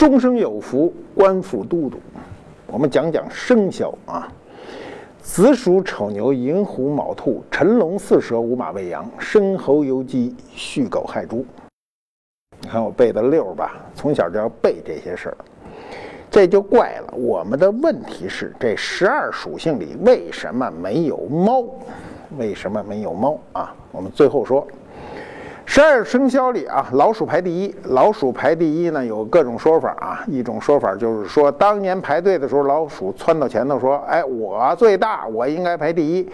终生有福，官复都督。我们讲讲生肖啊，子鼠、丑牛、寅虎、卯兔、辰龙、巳蛇、午马、未羊、申猴、酉鸡、戌狗、亥猪。你看我背的溜吧？从小就要背这些事儿，这就怪了。我们的问题是，这十二属性里为什么没有猫？为什么没有猫啊？我们最后说。十二生肖里啊，老鼠排第一。老鼠排第一呢，有各种说法啊。一种说法就是说，当年排队的时候，老鼠窜到前头说：“哎，我最大，我应该排第一。”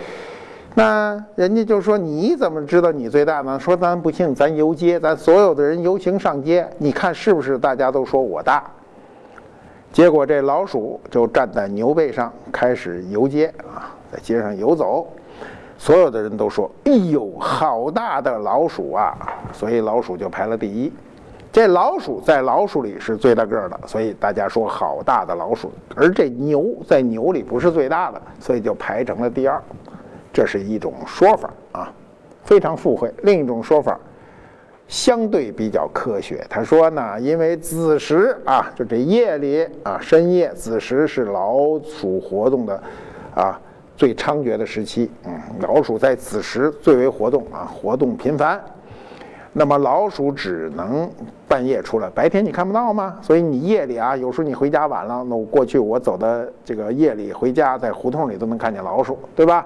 那人家就说：“你怎么知道你最大呢？”说：“咱不信，咱游街，咱所有的人游行上街，你看是不是？大家都说我大。”结果这老鼠就站在牛背上开始游街啊，在街上游走。所有的人都说：“哎呦，好大的老鼠啊！”所以老鼠就排了第一。这老鼠在老鼠里是最大个的，所以大家说好大的老鼠。而这牛在牛里不是最大的，所以就排成了第二。这是一种说法啊，非常附会。另一种说法相对比较科学，他说呢，因为子时啊，就这夜里啊，深夜子时是老鼠活动的啊。最猖獗的时期，嗯，老鼠在子时最为活动啊，活动频繁。那么老鼠只能半夜出来，白天你看不到吗？所以你夜里啊，有时候你回家晚了，那我过去我走的这个夜里回家，在胡同里都能看见老鼠，对吧？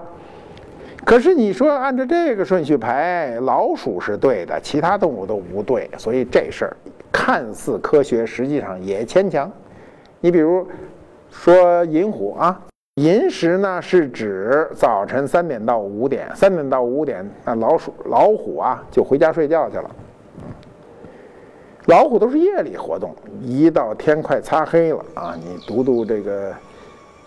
可是你说按照这个顺序排，老鼠是对的，其他动物都不对，所以这事儿看似科学，实际上也牵强。你比如说寅虎啊。寅时呢，是指早晨三点到五点，三点到五点，那老鼠、老虎啊就回家睡觉去了。老虎都是夜里活动，一到天快擦黑了啊，你读读这个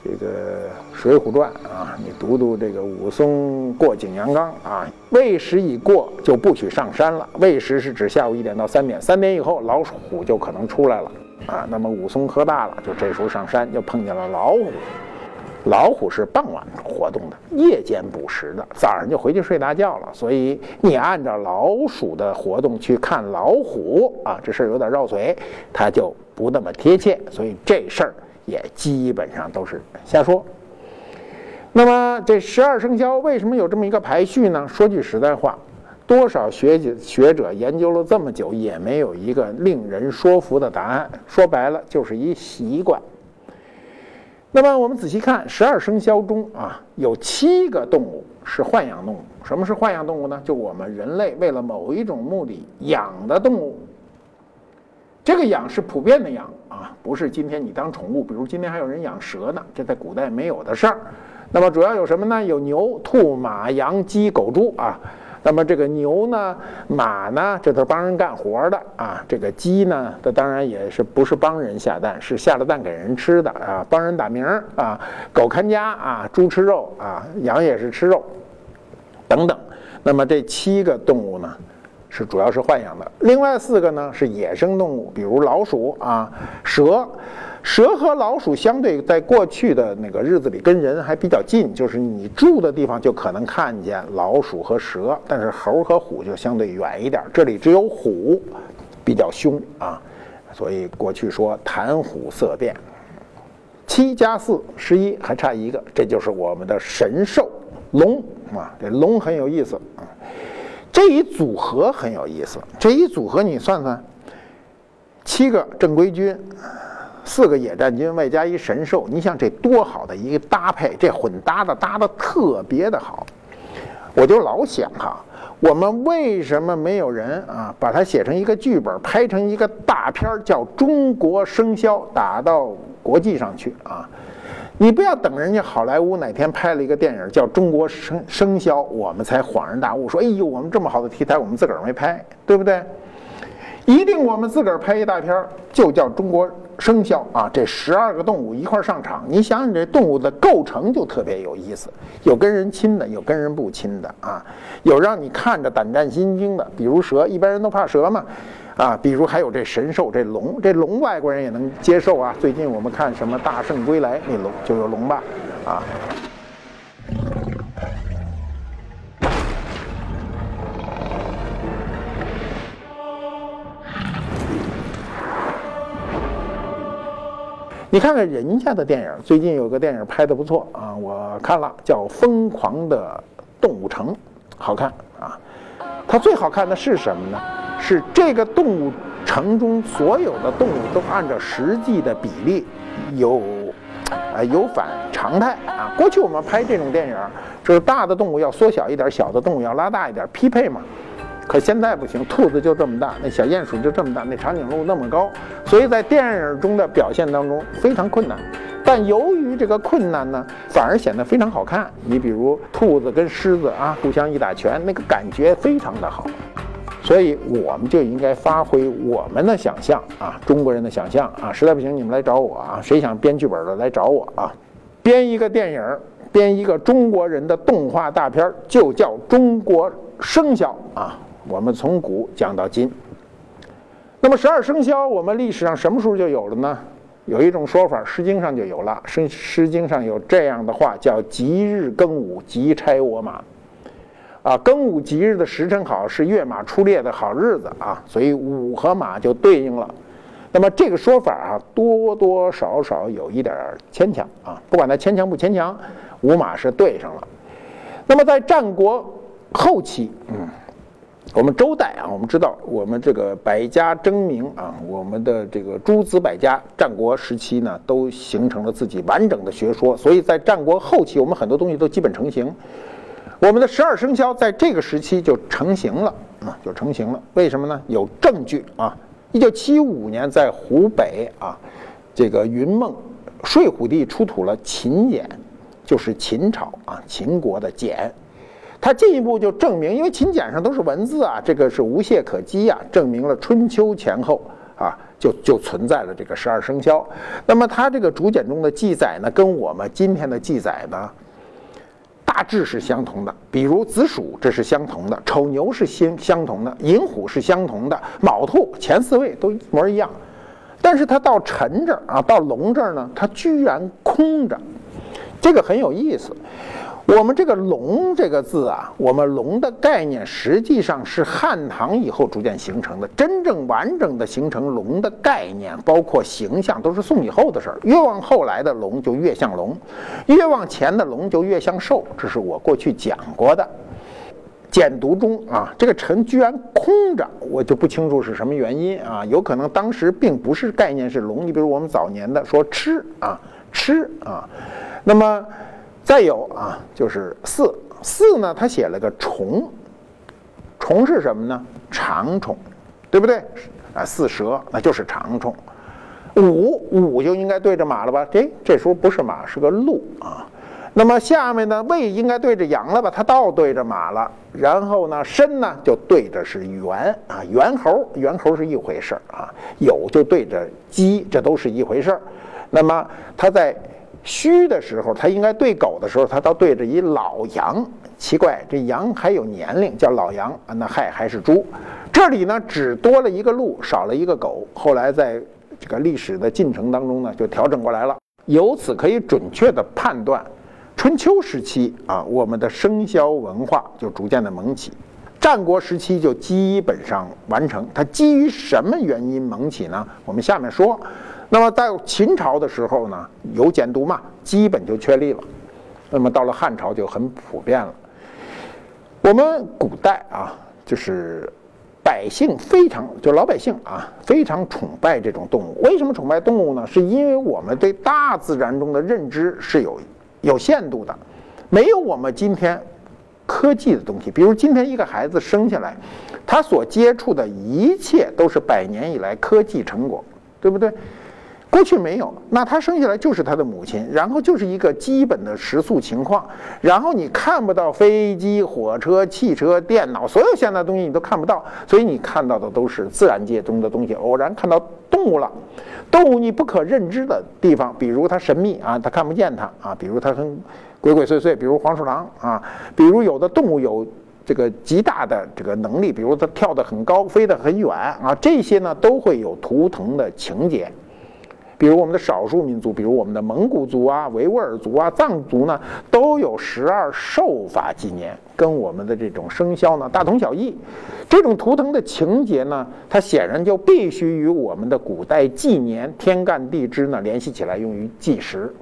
这个《水浒传》啊，你读读这个武松过景阳冈啊，未时已过就不许上山了。未时是指下午一点到三点，三点以后老虎就可能出来了啊。那么武松喝大了，就这时候上山就碰见了老虎。老虎是傍晚活动的，夜间捕食的，早上就回去睡大觉了。所以你按照老鼠的活动去看老虎啊，这事儿有点绕嘴，它就不那么贴切。所以这事儿也基本上都是瞎说。那么这十二生肖为什么有这么一个排序呢？说句实在话，多少学者学者研究了这么久，也没有一个令人说服的答案。说白了，就是一习惯。那么我们仔细看，十二生肖中啊，有七个动物是豢养动物。什么是豢养动物呢？就我们人类为了某一种目的养的动物。这个养是普遍的养啊，不是今天你当宠物。比如今天还有人养蛇呢，这在古代没有的事儿。那么主要有什么呢？有牛、兔、马、羊、鸡、狗、猪啊。那么这个牛呢，马呢，这都是帮人干活的啊。这个鸡呢，它当然也是不是帮人下蛋，是下了蛋给人吃的啊，帮人打鸣啊。狗看家啊，猪吃肉啊，羊也是吃肉，等等。那么这七个动物呢，是主要是豢养的。另外四个呢是野生动物，比如老鼠啊、蛇。蛇和老鼠相对，在过去的那个日子里，跟人还比较近，就是你住的地方就可能看见老鼠和蛇，但是猴和虎就相对远一点。这里只有虎比较凶啊，所以过去说谈虎色变。七加四十一，还差一个，这就是我们的神兽龙啊。这龙很有意思啊，这一组合很有意思。这一组合你算算，七个正规军。四个野战军外加一神兽，你想这多好的一个搭配，这混搭的搭的特别的好。我就老想哈，我们为什么没有人啊把它写成一个剧本，拍成一个大片儿，叫《中国生肖》，打到国际上去啊？你不要等人家好莱坞哪天拍了一个电影叫《中国生生肖》，我们才恍然大悟，说哎呦，我们这么好的题材，我们自个儿没拍，对不对？一定我们自个儿拍一大片儿，就叫《中国》。生肖啊，这十二个动物一块上场，你想想这动物的构成就特别有意思，有跟人亲的，有跟人不亲的啊，有让你看着胆战心惊的，比如蛇，一般人都怕蛇嘛，啊，比如还有这神兽，这龙，这龙外国人也能接受啊。最近我们看什么《大圣归来》，那龙就有龙吧，啊。你看看人家的电影，最近有个电影拍的不错啊，我看了，叫《疯狂的动物城》，好看。它最好看的是什么呢？是这个动物城中所有的动物都按照实际的比例有，啊有反常态啊。过去我们拍这种电影，就是大的动物要缩小一点，小的动物要拉大一点，匹配嘛。可现在不行，兔子就这么大，那小鼹鼠就这么大，那长颈鹿那么高，所以在电影中的表现当中非常困难。但由于这个困难呢，反而显得非常好看。你比如兔子跟狮子啊，互相一打拳，那个感觉非常的好。所以我们就应该发挥我们的想象啊，中国人的想象啊。实在不行，你们来找我啊，谁想编剧本的来找我啊，编一个电影，编一个中国人的动画大片，就叫中国生肖啊。我们从古讲到今，那么十二生肖，我们历史上什么时候就有了呢？有一种说法，《诗经》上就有了，《诗诗经》上有这样的话，叫“吉日庚午，吉差我马”。啊，庚午吉日的时辰好，是跃马出猎的好日子啊，所以午和马就对应了。那么这个说法啊，多多少少有一点牵强啊。不管它牵强不牵强，午马是对上了。那么在战国后期，嗯。我们周代啊，我们知道我们这个百家争鸣啊，我们的这个诸子百家，战国时期呢都形成了自己完整的学说，所以在战国后期，我们很多东西都基本成型。我们的十二生肖在这个时期就成型了啊，就成型了。为什么呢？有证据啊。一九七五年在湖北啊，这个云梦睡虎地出土了秦简，就是秦朝啊秦国的简。它进一步就证明，因为秦简上都是文字啊，这个是无懈可击啊，证明了春秋前后啊就就存在了这个十二生肖。那么它这个竹简中的记载呢，跟我们今天的记载呢大致是相同的。比如子鼠这是相同的，丑牛是相相同的，寅虎是相同的，卯兔前四位都一模一样。但是它到辰这儿啊，到龙这儿呢，它居然空着，这个很有意思。我们这个“龙”这个字啊，我们“龙”的概念实际上是汉唐以后逐渐形成的。真正完整的形成龙的概念，包括形象，都是宋以后的事儿。越往后来的龙就越像龙，越往前的龙就越像兽。这是我过去讲过的。简读中啊，这个“臣”居然空着，我就不清楚是什么原因啊。有可能当时并不是概念是龙。你比如我们早年的说“吃”啊，“吃”啊，那么。再有啊，就是四四呢，他写了个虫，虫是什么呢？长虫，对不对？啊，四蛇那就是长虫。五五就应该对着马了吧？哎，这时候不是马，是个鹿啊。那么下面呢，未应该对着羊了吧？它倒对着马了。然后呢，申呢就对着是猿啊，猿猴，猿猴是一回事儿啊。酉就对着鸡，这都是一回事儿。那么它在。虚的时候，它应该对狗的时候，它倒对着一老羊。奇怪，这羊还有年龄，叫老羊啊？那亥还是猪？这里呢，只多了一个鹿，少了一个狗。后来在这个历史的进程当中呢，就调整过来了。由此可以准确的判断，春秋时期啊，我们的生肖文化就逐渐的萌起。战国时期就基本上完成。它基于什么原因萌起呢？我们下面说。那么在秦朝的时候呢，有简牍嘛，基本就确立了。那么到了汉朝就很普遍了。我们古代啊，就是百姓非常，就老百姓啊，非常崇拜这种动物。为什么崇拜动物呢？是因为我们对大自然中的认知是有有限度的，没有我们今天科技的东西。比如今天一个孩子生下来，他所接触的一切都是百年以来科技成果，对不对？过去没有，那他生下来就是他的母亲，然后就是一个基本的食宿情况，然后你看不到飞机、火车、汽车、电脑，所有现代东西你都看不到，所以你看到的都是自然界中的东西。偶然看到动物了，动物你不可认知的地方，比如它神秘啊，它看不见它啊，比如它很鬼鬼祟祟，比如黄鼠狼啊，比如有的动物有这个极大的这个能力，比如它跳得很高，飞得很远啊，这些呢都会有图腾的情节。比如我们的少数民族，比如我们的蒙古族啊、维吾尔族啊、藏族呢，都有十二寿法纪年，跟我们的这种生肖呢大同小异。这种图腾的情节呢，它显然就必须与我们的古代纪年天干地支呢联系起来，用于计时，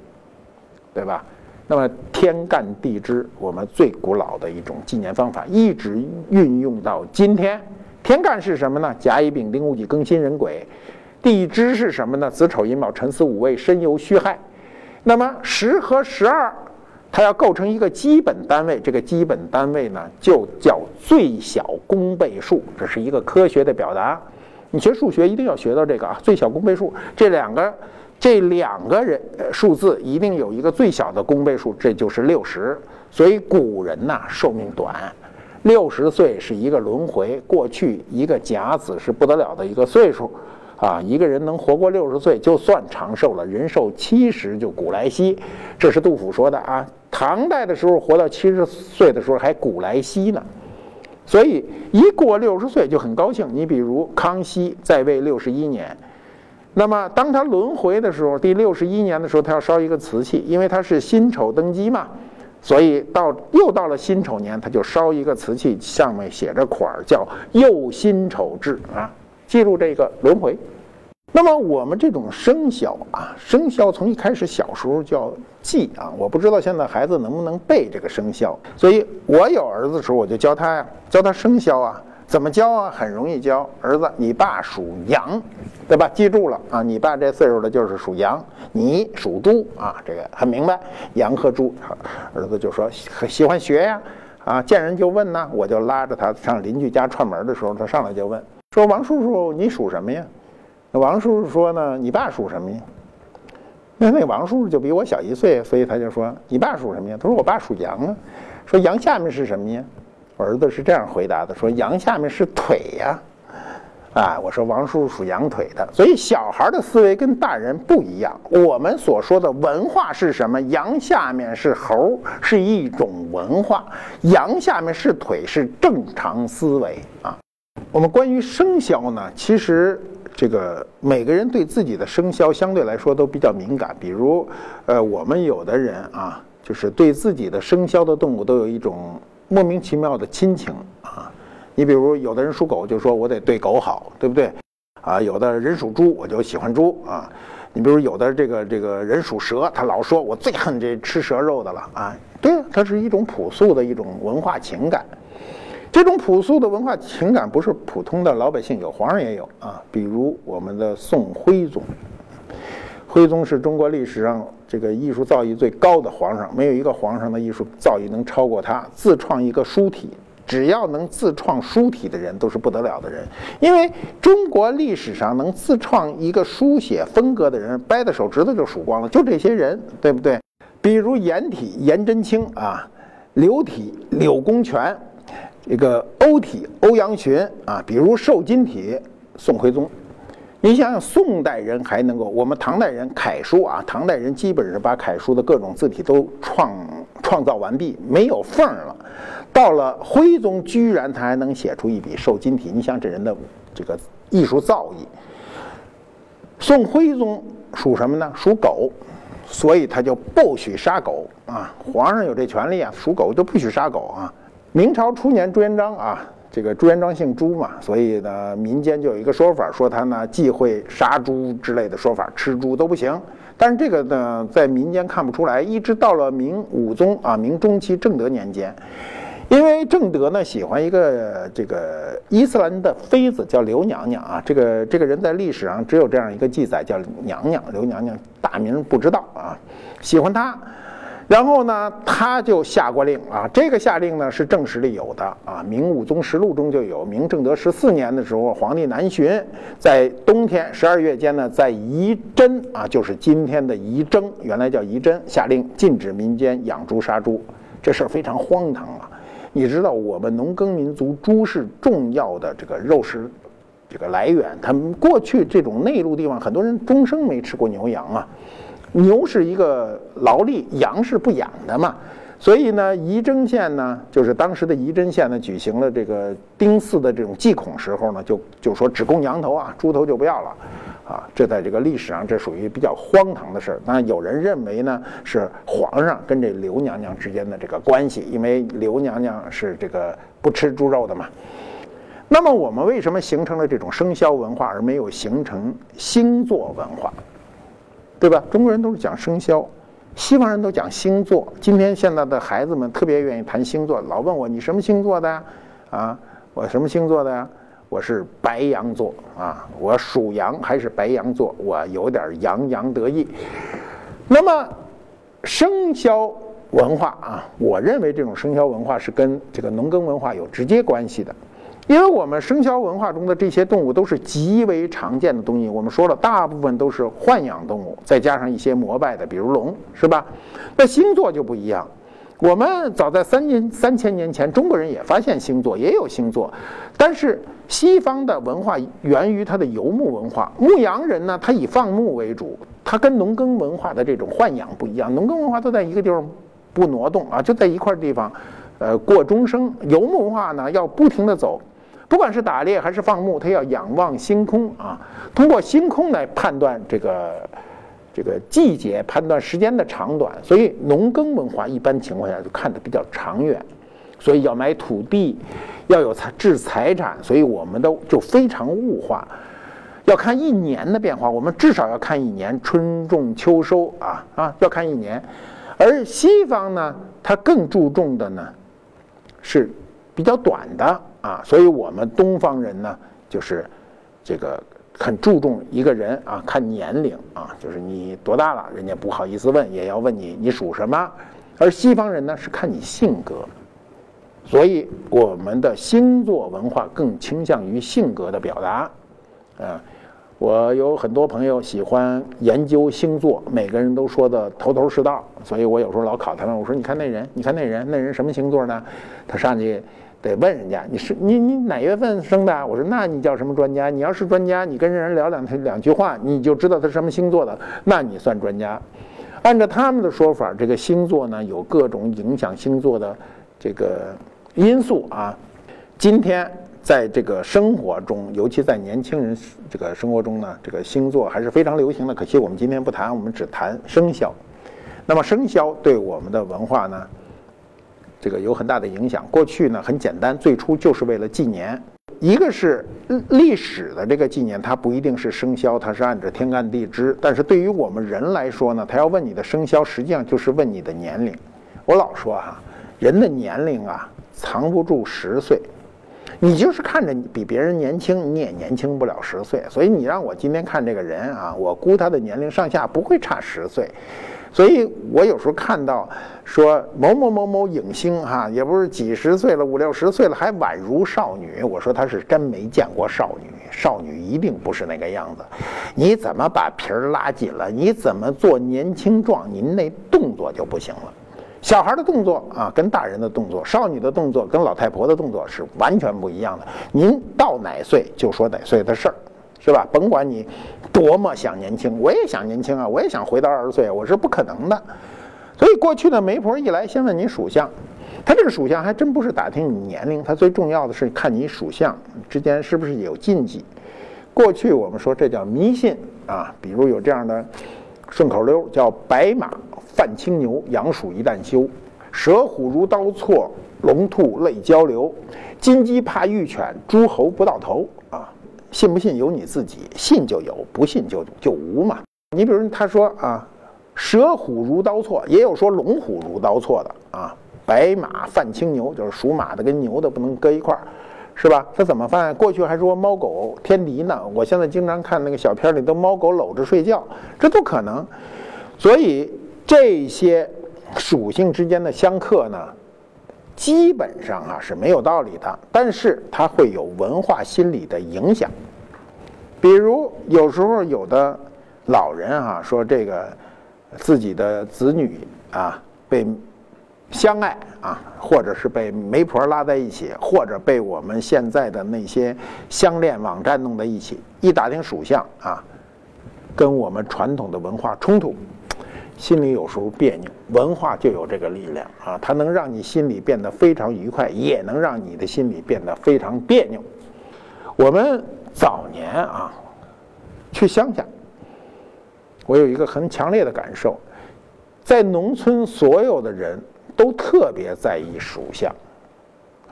对吧？那么天干地支，我们最古老的一种纪年方法，一直运用到今天。天干是什么呢？甲乙丙丁戊己庚辛壬癸。地支是什么呢？子丑寅卯辰巳午未申酉戌亥。那么十和十二，它要构成一个基本单位，这个基本单位呢，就叫最小公倍数。这是一个科学的表达。你学数学一定要学到这个啊，最小公倍数。这两个，这两个人数字一定有一个最小的公倍数，这就是六十。所以古人呐，寿命短。六十岁是一个轮回，过去一个甲子是不得了的一个岁数，啊，一个人能活过六十岁就算长寿了。人寿七十就古来稀，这是杜甫说的啊。唐代的时候活到七十岁的时候还古来稀呢，所以一过六十岁就很高兴。你比如康熙在位六十一年，那么当他轮回的时候，第六十一年的时候他要烧一个瓷器，因为他是辛丑登基嘛。所以到又到了辛丑年，他就烧一个瓷器，上面写着款儿，叫“又辛丑至”啊，记住这个轮回。那么我们这种生肖啊，生肖从一开始小时候叫记啊，我不知道现在孩子能不能背这个生肖。所以我有儿子的时候，我就教他呀，教他生肖啊。怎么教啊？很容易教。儿子，你爸属羊，对吧？记住了啊！你爸这岁数的就是属羊，你属猪啊，这个很明白。羊和猪，儿子就说喜欢学呀，啊，见人就问呢。我就拉着他上邻居家串门的时候，他上来就问，说王叔叔你属什么呀？那王叔叔说呢，你爸属什么呀？那那王叔叔就比我小一岁，所以他就说你爸属什么呀？他说我爸属羊啊。说羊下面是什么呀？我儿子是这样回答的：“说羊下面是腿呀，啊，我说王叔叔属羊腿的，所以小孩的思维跟大人不一样。我们所说的文化是什么？羊下面是猴，是一种文化；羊下面是腿，是正常思维啊。我们关于生肖呢，其实这个每个人对自己的生肖相对来说都比较敏感。比如，呃，我们有的人啊，就是对自己的生肖的动物都有一种。”莫名其妙的亲情啊！你比如有的人属狗，就说我得对狗好，对不对？啊，有的人属猪，我就喜欢猪啊。你比如有的这个这个人属蛇，他老说我最恨这吃蛇肉的了啊。对，它是一种朴素的一种文化情感。这种朴素的文化情感不是普通的老百姓有，皇上也有啊。比如我们的宋徽宗，徽宗是中国历史上。这个艺术造诣最高的皇上，没有一个皇上的艺术造诣能超过他。自创一个书体，只要能自创书体的人都是不得了的人。因为中国历史上能自创一个书写风格的人，掰的手指头就数光了，就这些人，对不对？比如颜体颜真卿啊，柳体柳公权，这个欧体欧阳询啊，比如瘦金体宋徽宗。你想想，宋代人还能够，我们唐代人楷书啊，唐代人基本上把楷书的各种字体都创创造完毕，没有缝了。到了徽宗，居然他还能写出一笔瘦金体。你想这人的这个艺术造诣。宋徽宗属什么呢？属狗，所以他就不许杀狗啊。皇上有这权利啊，属狗就不许杀狗啊。明朝初年，朱元璋啊。这个朱元璋姓朱嘛，所以呢，民间就有一个说法，说他呢忌讳杀猪之类的说法，吃猪都不行。但是这个呢，在民间看不出来，一直到了明武宗啊，明中期正德年间，因为正德呢喜欢一个这个伊斯兰的妃子叫刘娘娘啊，这个这个人在历史上只有这样一个记载，叫娘娘刘娘娘，大名不知道啊，喜欢她。然后呢，他就下过令啊，这个下令呢是正史里有的啊，《明武宗实录》中就有。明正德十四年的时候，皇帝南巡，在冬天十二月间呢，在仪真啊，就是今天的仪征，原来叫仪真，下令禁止民间养猪杀猪，这事儿非常荒唐啊！你知道，我们农耕民族猪是重要的这个肉食这个来源，他们过去这种内陆地方，很多人终生没吃过牛羊啊。牛是一个劳力，羊是不养的嘛，所以呢，仪征县呢，就是当时的仪征县呢，举行了这个丁巳的这种祭孔时候呢，就就说只供羊头啊，猪头就不要了，啊，这在这个历史上这属于比较荒唐的事儿。当然，有人认为呢是皇上跟这刘娘娘之间的这个关系，因为刘娘娘是这个不吃猪肉的嘛。那么我们为什么形成了这种生肖文化，而没有形成星座文化？对吧？中国人都是讲生肖，西方人都讲星座。今天现在的孩子们特别愿意谈星座，老问我你什么星座的呀？啊，我什么星座的呀？我是白羊座啊，我属羊还是白羊座？我有点洋洋得意。那么生肖文化啊，我认为这种生肖文化是跟这个农耕文化有直接关系的。因为我们生肖文化中的这些动物都是极为常见的东西，我们说了，大部分都是豢养动物，再加上一些膜拜的，比如龙，是吧？那星座就不一样。我们早在三年、三千年前，中国人也发现星座，也有星座，但是西方的文化源于它的游牧文化。牧羊人呢，他以放牧为主，他跟农耕文化的这种豢养不一样。农耕文化都在一个地方不挪动啊，就在一块地方，呃，过终生。游牧文化呢，要不停地走。不管是打猎还是放牧，他要仰望星空啊，通过星空来判断这个这个季节，判断时间的长短。所以农耕文化一般情况下就看得比较长远，所以要买土地，要有财置财产，所以我们都就非常物化，要看一年的变化，我们至少要看一年春种秋收啊啊，要看一年。而西方呢，它更注重的呢是比较短的。啊，所以我们东方人呢，就是这个很注重一个人啊，看年龄啊，就是你多大了，人家不好意思问，也要问你你属什么。而西方人呢是看你性格，所以我们的星座文化更倾向于性格的表达。啊，我有很多朋友喜欢研究星座，每个人都说的头头是道，所以我有时候老考他们，我说你看那人，你看那人，那人什么星座呢？他上去。得问人家，你是你你哪月份生的？我说那你叫什么专家？你要是专家，你跟人聊两两句话，你就知道他是什么星座的，那你算专家。按照他们的说法，这个星座呢有各种影响星座的这个因素啊。今天在这个生活中，尤其在年轻人这个生活中呢，这个星座还是非常流行的。可惜我们今天不谈，我们只谈生肖。那么生肖对我们的文化呢？这个有很大的影响。过去呢很简单，最初就是为了纪年。一个是历史的这个纪年，它不一定是生肖，它是按照天干地支。但是对于我们人来说呢，他要问你的生肖，实际上就是问你的年龄。我老说哈，人的年龄啊藏不住十岁，你就是看着比别人年轻，你也年轻不了十岁。所以你让我今天看这个人啊，我估他的年龄上下不会差十岁。所以我有时候看到说某某某某影星哈，也不是几十岁了，五六十岁了还宛如少女。我说他是真没见过少女，少女一定不是那个样子。你怎么把皮儿拉紧了？你怎么做年轻状？您那动作就不行了。小孩的动作啊，跟大人的动作；少女的动作跟老太婆的动作是完全不一样的。您到哪岁就说哪岁的事儿。是吧？甭管你多么想年轻，我也想年轻啊！我也想回到二十岁，我是不可能的。所以过去的媒婆一来，先问你属相，他这个属相还真不是打听你年龄，他最重要的是看你属相之间是不是有禁忌。过去我们说这叫迷信啊，比如有这样的顺口溜，叫“白马犯青牛，羊鼠一旦休；蛇虎如刀错，龙兔泪交流；金鸡怕玉犬，诸侯不到头。”信不信由你自己，信就有，不信就就无嘛。你比如他说啊，蛇虎如刀错，也有说龙虎如刀错的啊。白马犯青牛，就是属马的跟牛的不能搁一块儿，是吧？他怎么犯？过去还说猫狗天敌呢，我现在经常看那个小片儿里都猫狗搂着睡觉，这都可能。所以这些属性之间的相克呢？基本上啊是没有道理的，但是它会有文化心理的影响。比如有时候有的老人啊说这个自己的子女啊被相爱啊，或者是被媒婆拉在一起，或者被我们现在的那些相恋网站弄在一起，一打听属相啊，跟我们传统的文化冲突。心里有时候别扭，文化就有这个力量啊，它能让你心里变得非常愉快，也能让你的心里变得非常别扭。我们早年啊，去乡下，我有一个很强烈的感受，在农村所有的人都特别在意属相，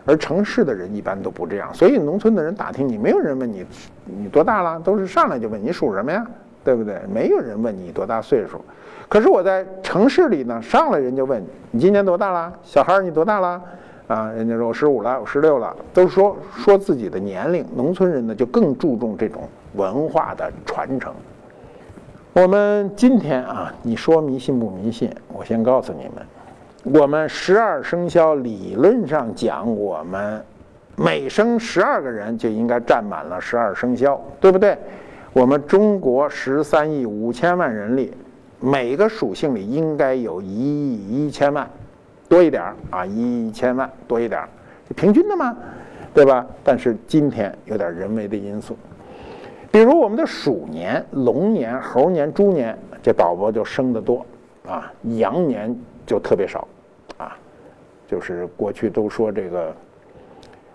而城市的人一般都不这样。所以农村的人打听你，没有人问你你多大了，都是上来就问你属什么呀，对不对？没有人问你多大岁数。可是我在城市里呢，上来人就问你今年多大了，小孩儿你多大了？啊，人家说我十五了，我十六了，都说说自己的年龄。农村人呢就更注重这种文化的传承。我们今天啊，你说迷信不迷信？我先告诉你们，我们十二生肖理论上讲，我们每生十二个人就应该占满了十二生肖，对不对？我们中国十三亿五千万人里，每个属性里应该有一亿一千万。多一点儿啊，一亿一千万多一点儿，平均的嘛，对吧？但是今天有点人为的因素，比如我们的鼠年、龙年、猴年、猪年，这宝宝就生得多啊，羊年就特别少啊，就是过去都说这个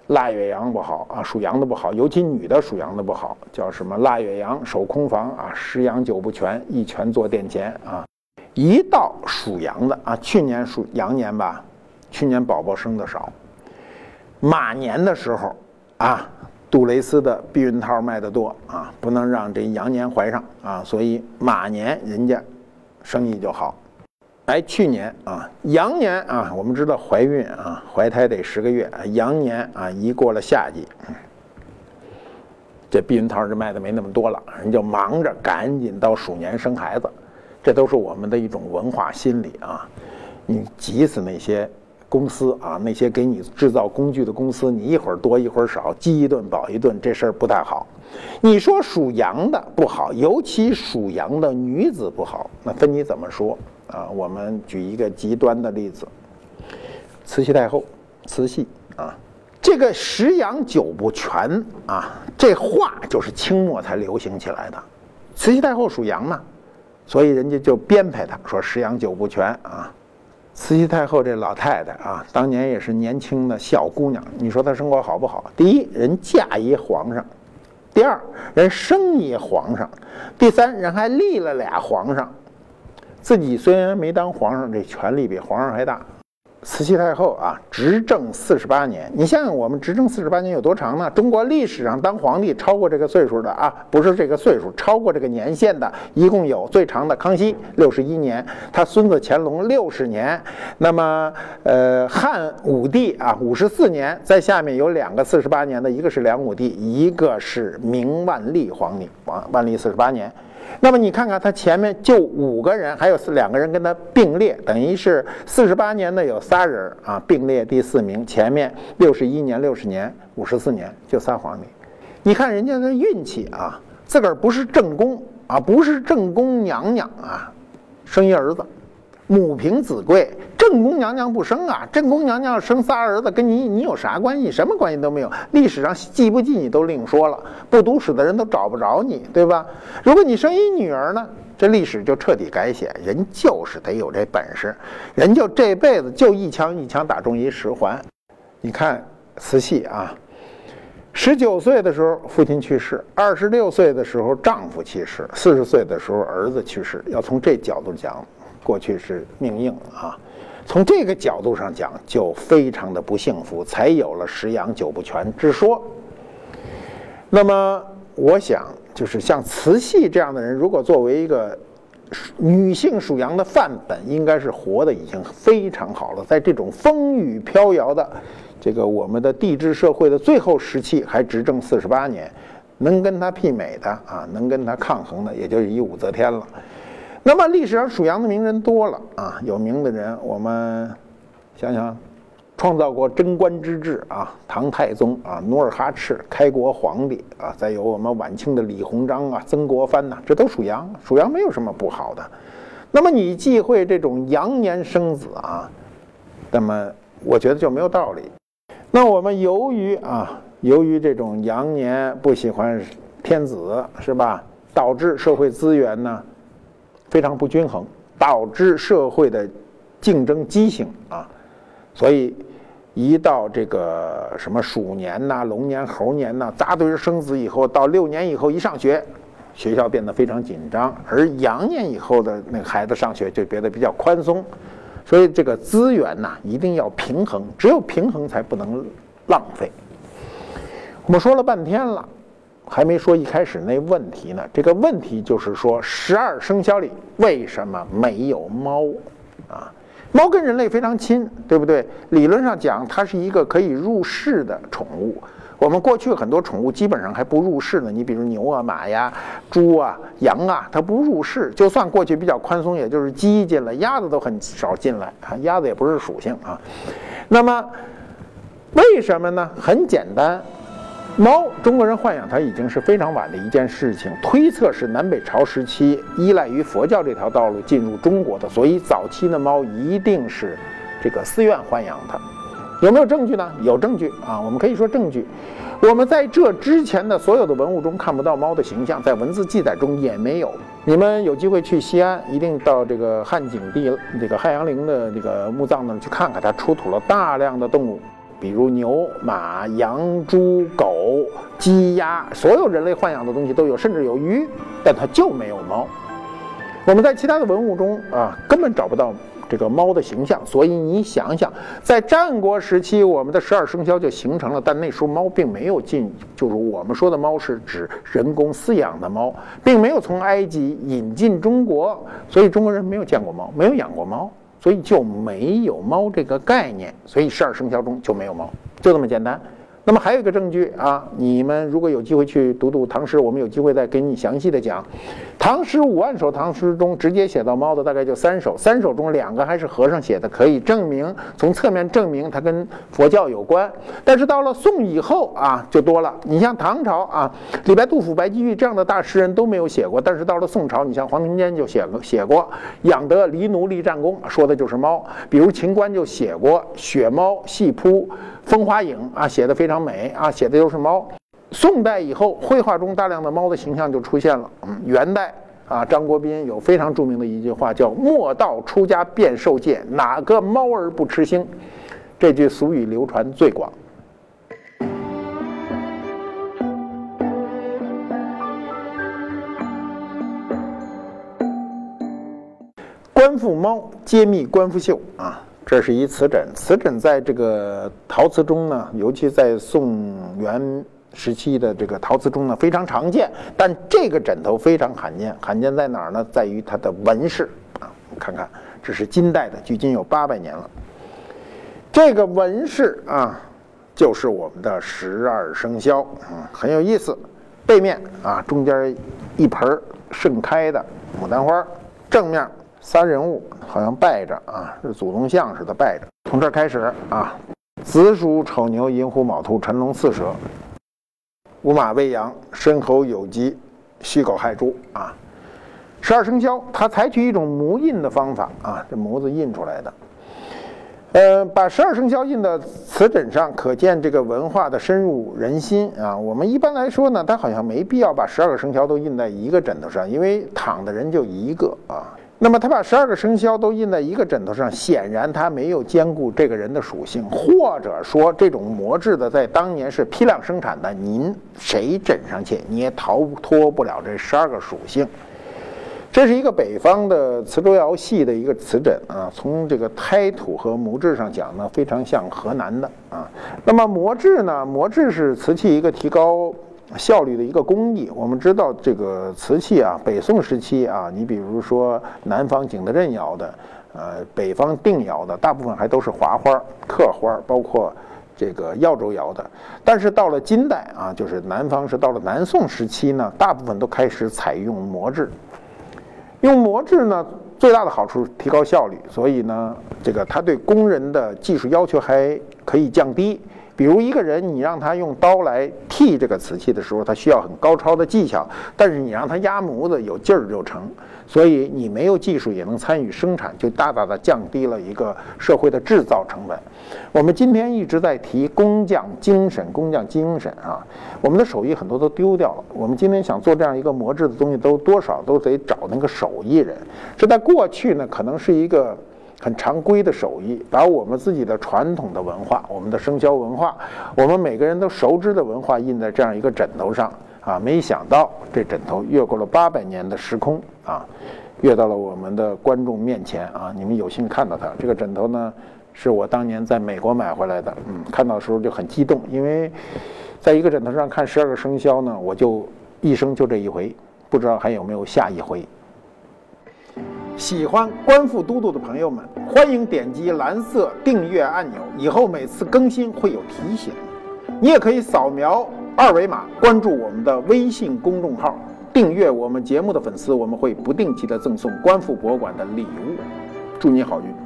腊月羊不好啊，属羊的不好，尤其女的属羊的不好，叫什么腊月羊守空房啊，十羊九不全，一拳坐殿前啊。一到属羊的啊，去年属羊年吧，去年宝宝生的少。马年的时候啊，杜蕾斯的避孕套卖的多啊，不能让这羊年怀上啊，所以马年人家生意就好。哎，去年啊，羊年啊，我们知道怀孕啊，怀胎得十个月啊，羊年啊，一过了夏季，这避孕套就卖的没那么多了，人就忙着赶紧到鼠年生孩子。这都是我们的一种文化心理啊！你急死那些公司啊，那些给你制造工具的公司，你一会儿多一会儿少，饥一顿饱一顿，这事儿不太好。你说属羊的不好，尤其属羊的女子不好，那分你怎么说啊？我们举一个极端的例子，慈禧太后，慈禧啊，这个十羊九不全啊，这话就是清末才流行起来的。慈禧太后属羊嘛。所以人家就编排她说十羊九不全啊，慈禧太后这老太太啊，当年也是年轻的小姑娘。你说她生活好不好？第一，人嫁一皇上；第二，人生一皇上；第三，人还立了俩皇上。自己虽然没当皇上，这权力比皇上还大。慈禧太后啊，执政四十八年。你想想，我们执政四十八年有多长呢？中国历史上当皇帝超过这个岁数的啊，不是这个岁数，超过这个年限的，一共有最长的康熙六十一年，他孙子乾隆六十年。那么，呃，汉武帝啊五十四年，在下面有两个四十八年的，一个是梁武帝，一个是明万历皇帝，万万历四十八年。那么你看看他前面就五个人，还有四两个人跟他并列，等于是四十八年的有仨人啊，并列第四名。前面六十一年、六十年、五十四年就仨皇帝。你看人家的运气啊，自个儿不是正宫啊，不是正宫娘娘啊，生一儿子。母凭子贵，正宫娘娘不生啊！正宫娘娘生仨儿子，跟你你有啥关系？什么关系都没有。历史上记不记你都另说了，不读史的人都找不着你，对吧？如果你生一女儿呢，这历史就彻底改写。人就是得有这本事，人就这辈子就一枪一枪打中一十环。你看慈禧啊，十九岁的时候父亲去世，二十六岁的时候丈夫去世，四十岁的时候儿子去世。要从这角度讲。过去是命硬啊，从这个角度上讲，就非常的不幸福，才有了十羊九不全之说。那么，我想就是像慈禧这样的人，如果作为一个女性属羊的范本，应该是活的已经非常好了。在这种风雨飘摇的这个我们的帝制社会的最后时期，还执政四十八年，能跟他媲美的啊，能跟他抗衡的，也就是以武则天了。那么历史上属羊的名人多了啊，有名的人，我们想想，创造过贞观之治啊，唐太宗啊，努尔哈赤，开国皇帝啊，再有我们晚清的李鸿章啊，曾国藩呐，这都属羊，属羊没有什么不好的。那么你忌讳这种羊年生子啊，那么我觉得就没有道理。那我们由于啊，由于这种羊年不喜欢天子是吧，导致社会资源呢？非常不均衡，导致社会的竞争畸形啊，所以一到这个什么鼠年呐、龙年、猴年呐，扎堆生子以后，到六年以后一上学，学校变得非常紧张；而羊年以后的那个孩子上学就变得比较宽松。所以这个资源呐，一定要平衡，只有平衡才不能浪费。我们说了半天了，还没说一开始那问题呢。这个问题就是说，十二生肖里为什么没有猫？啊，猫跟人类非常亲，对不对？理论上讲，它是一个可以入室的宠物。我们过去很多宠物基本上还不入室呢。你比如牛啊、马呀、猪啊、羊啊，它不入室。就算过去比较宽松，也就是鸡进来，鸭子都很少进来啊。鸭子也不是属性啊。那么为什么呢？很简单。猫，中国人豢养它已经是非常晚的一件事情，推测是南北朝时期依赖于佛教这条道路进入中国的，所以早期的猫一定是这个寺院豢养它。有没有证据呢？有证据啊，我们可以说证据。我们在这之前的所有的文物中看不到猫的形象，在文字记载中也没有。你们有机会去西安，一定到这个汉景帝这个汉阳陵的这个墓葬那儿去看看，它出土了大量的动物。比如牛、马、羊、猪、狗、鸡、鸭，所有人类豢养的东西都有，甚至有鱼，但它就没有猫。我们在其他的文物中啊，根本找不到这个猫的形象。所以你想想，在战国时期，我们的十二生肖就形成了，但那时候猫并没有进，就是我们说的猫是指人工饲养的猫，并没有从埃及引进中国，所以中国人没有见过猫，没有养过猫。所以就没有猫这个概念，所以十二生肖中就没有猫，就这么简单。那么还有一个证据啊，你们如果有机会去读读唐诗，我们有机会再给你详细的讲。唐诗五万首，唐诗中直接写到猫的大概就三首，三首中两个还是和尚写的，可以证明从侧面证明它跟佛教有关。但是到了宋以后啊，就多了。你像唐朝啊，李白、杜甫、白居易这样的大诗人都没有写过，但是到了宋朝，你像黄庭坚就写过写过“养得狸奴立战功”，说的就是猫。比如秦观就写过“雪猫细扑”。风花影啊，写的非常美啊，写的都是猫。宋代以后，绘画中大量的猫的形象就出现了。嗯，元代啊，张国宾有非常著名的一句话叫“莫道出家变受戒，哪个猫儿不吃腥”，这句俗语流传最广。官复猫，揭秘官复秀啊。这是一瓷枕，瓷枕在这个陶瓷中呢，尤其在宋元时期的这个陶瓷中呢，非常常见。但这个枕头非常罕见，罕见在哪儿呢？在于它的纹饰啊！看看，这是金代的，距今有八百年了。这个纹饰啊，就是我们的十二生肖，嗯，很有意思。背面啊，中间一盆盛开的牡丹花，正面。三人物好像拜着啊，是祖宗像似的拜着。从这儿开始啊，子鼠、丑牛、寅虎、卯兔、辰龙巳蛇，午马未羊，申猴酉鸡，戌狗亥猪啊。十二生肖，它采取一种模印的方法啊，这模子印出来的。呃，把十二生肖印的瓷枕上，可见这个文化的深入人心啊。我们一般来说呢，它好像没必要把十二个生肖都印在一个枕头上，因为躺的人就一个啊。那么他把十二个生肖都印在一个枕头上，显然他没有兼顾这个人的属性，或者说这种模制的在当年是批量生产的，您谁枕上去你也逃脱不了这十二个属性。这是一个北方的磁州窑系的一个瓷枕啊，从这个胎土和模制上讲呢，非常像河南的啊。那么模制呢，模制是瓷器一个提高。效率的一个工艺，我们知道这个瓷器啊，北宋时期啊，你比如说南方景德镇窑的，呃，北方定窑的，大部分还都是划花、刻花，包括这个耀州窑的。但是到了金代啊，就是南方是到了南宋时期呢，大部分都开始采用模制。用模制呢，最大的好处提高效率，所以呢，这个它对工人的技术要求还可以降低。比如一个人，你让他用刀来剔这个瓷器的时候，他需要很高超的技巧；但是你让他压模子，有劲儿就成。所以你没有技术也能参与生产，就大大的降低了一个社会的制造成本。我们今天一直在提工匠精神，工匠精神啊，我们的手艺很多都丢掉了。我们今天想做这样一个模制的东西，都多少都得找那个手艺人。这在过去呢，可能是一个。很常规的手艺，把我们自己的传统的文化、我们的生肖文化、我们每个人都熟知的文化印在这样一个枕头上啊，没想到这枕头越过了八百年的时空啊，越到了我们的观众面前啊。你们有幸看到它。这个枕头呢，是我当年在美国买回来的。嗯，看到的时候就很激动，因为在一个枕头上看十二个生肖呢，我就一生就这一回，不知道还有没有下一回。喜欢观复都督的朋友们，欢迎点击蓝色订阅按钮，以后每次更新会有提醒。你也可以扫描。二维码关注我们的微信公众号，订阅我们节目的粉丝，我们会不定期的赠送观复博物馆的礼物，祝你好运。